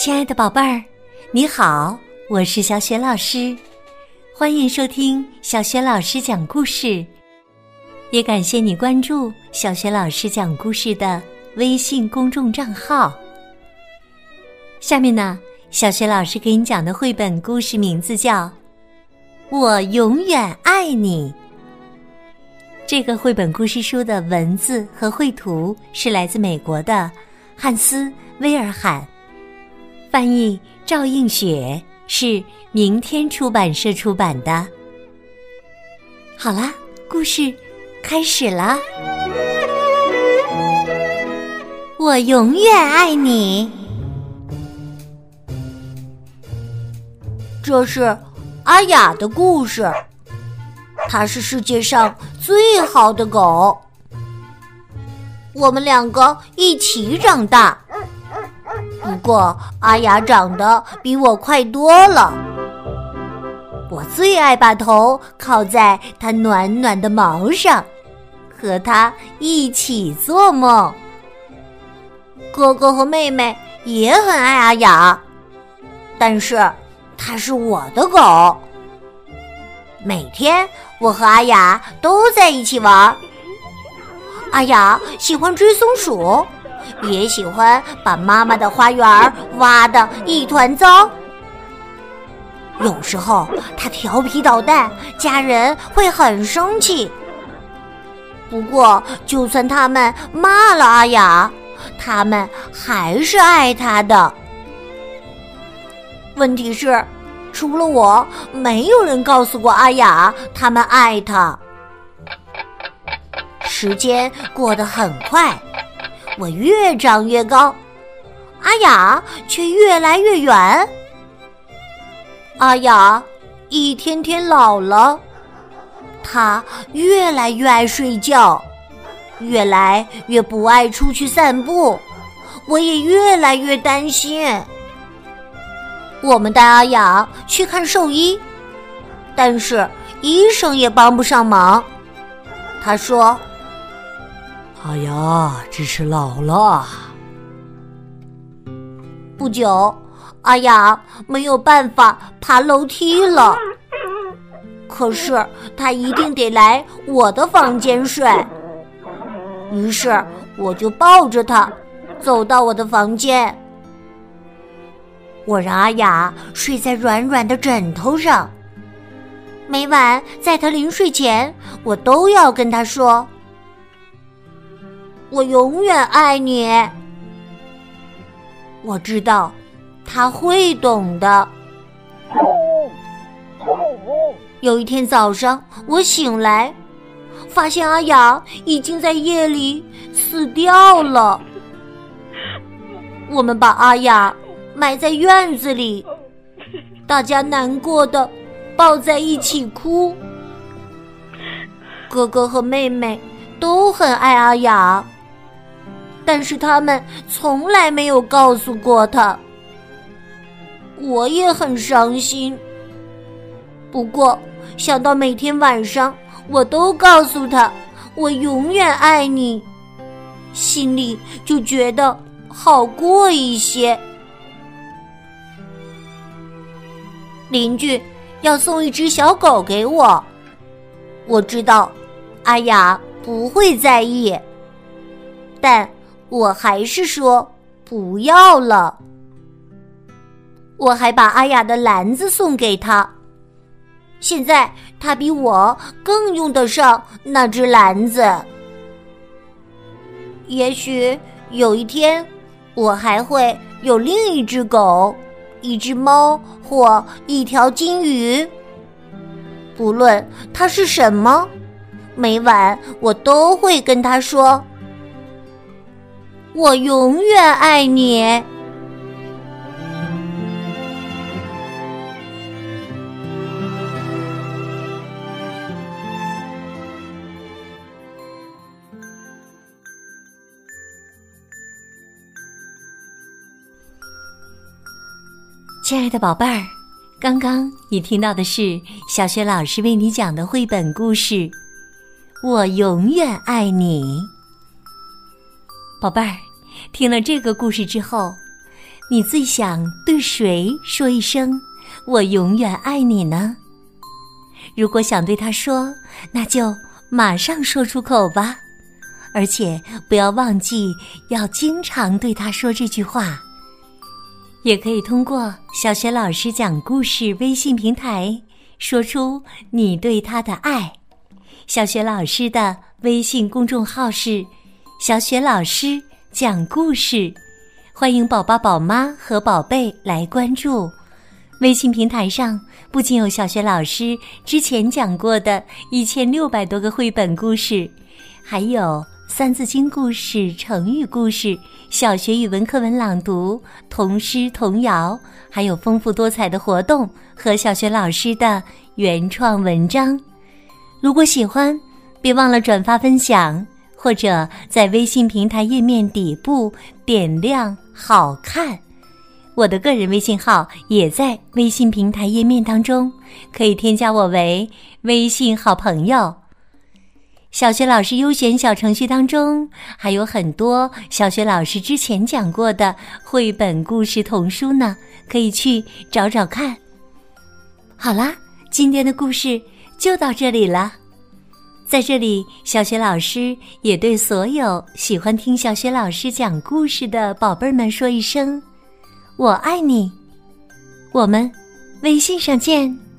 亲爱的宝贝儿，你好，我是小雪老师，欢迎收听小雪老师讲故事，也感谢你关注小雪老师讲故事的微信公众账号。下面呢，小雪老师给你讲的绘本故事名字叫《我永远爱你》。这个绘本故事书的文字和绘图是来自美国的汉斯·威尔罕。翻译赵映雪是明天出版社出版的。好啦，故事开始了。我永远爱你。这是阿雅的故事。它是世界上最好的狗。我们两个一起长大。不过，阿雅长得比我快多了。我最爱把头靠在它暖暖的毛上，和它一起做梦。哥哥和妹妹也很爱阿雅，但是它是我的狗。每天我和阿雅都在一起玩。阿雅喜欢追松鼠。也喜欢把妈妈的花园挖得一团糟。有时候他调皮捣蛋，家人会很生气。不过，就算他们骂了阿雅，他们还是爱他的。问题是，除了我，没有人告诉过阿雅他们爱他。时间过得很快。我越长越高，阿雅却越来越远。阿雅一天天老了，她越来越爱睡觉，越来越不爱出去散步。我也越来越担心。我们带阿雅去看兽医，但是医生也帮不上忙。他说。哎呀，只是老了。不久，阿雅没有办法爬楼梯了。可是她一定得来我的房间睡。于是我就抱着她走到我的房间。我让阿雅睡在软软的枕头上。每晚在她临睡前，我都要跟她说。我永远爱你。我知道他会懂的。有一天早上，我醒来，发现阿雅已经在夜里死掉了。我们把阿雅埋在院子里，大家难过的抱在一起哭。哥哥和妹妹都很爱阿雅。但是他们从来没有告诉过他，我也很伤心。不过想到每天晚上我都告诉他我永远爱你，心里就觉得好过一些。邻居要送一只小狗给我，我知道阿雅不会在意，但。我还是说不要了。我还把阿雅的篮子送给他，现在他比我更用得上那只篮子。也许有一天，我还会有另一只狗、一只猫或一条金鱼。不论它是什么，每晚我都会跟它说。我永远爱你，亲爱的宝贝儿。刚刚你听到的是小雪老师为你讲的绘本故事《我永远爱你》。宝贝儿，听了这个故事之后，你最想对谁说一声“我永远爱你”呢？如果想对他说，那就马上说出口吧，而且不要忘记要经常对他说这句话。也可以通过小学老师讲故事微信平台说出你对他的爱。小学老师的微信公众号是“小雪老师讲故事”，欢迎宝宝、宝妈和宝贝来关注。微信平台上不仅有小学老师之前讲过的一千六百多个绘本故事，还有。三字经故事、成语故事、小学语文课文朗读、童诗童谣，还有丰富多彩的活动和小学老师的原创文章。如果喜欢，别忘了转发分享，或者在微信平台页面底部点亮“好看”。我的个人微信号也在微信平台页面当中，可以添加我为微信好朋友。小学老师优选小程序当中还有很多小学老师之前讲过的绘本故事童书呢，可以去找找看。好啦，今天的故事就到这里了。在这里，小雪老师也对所有喜欢听小雪老师讲故事的宝贝们说一声：“我爱你。”我们微信上见。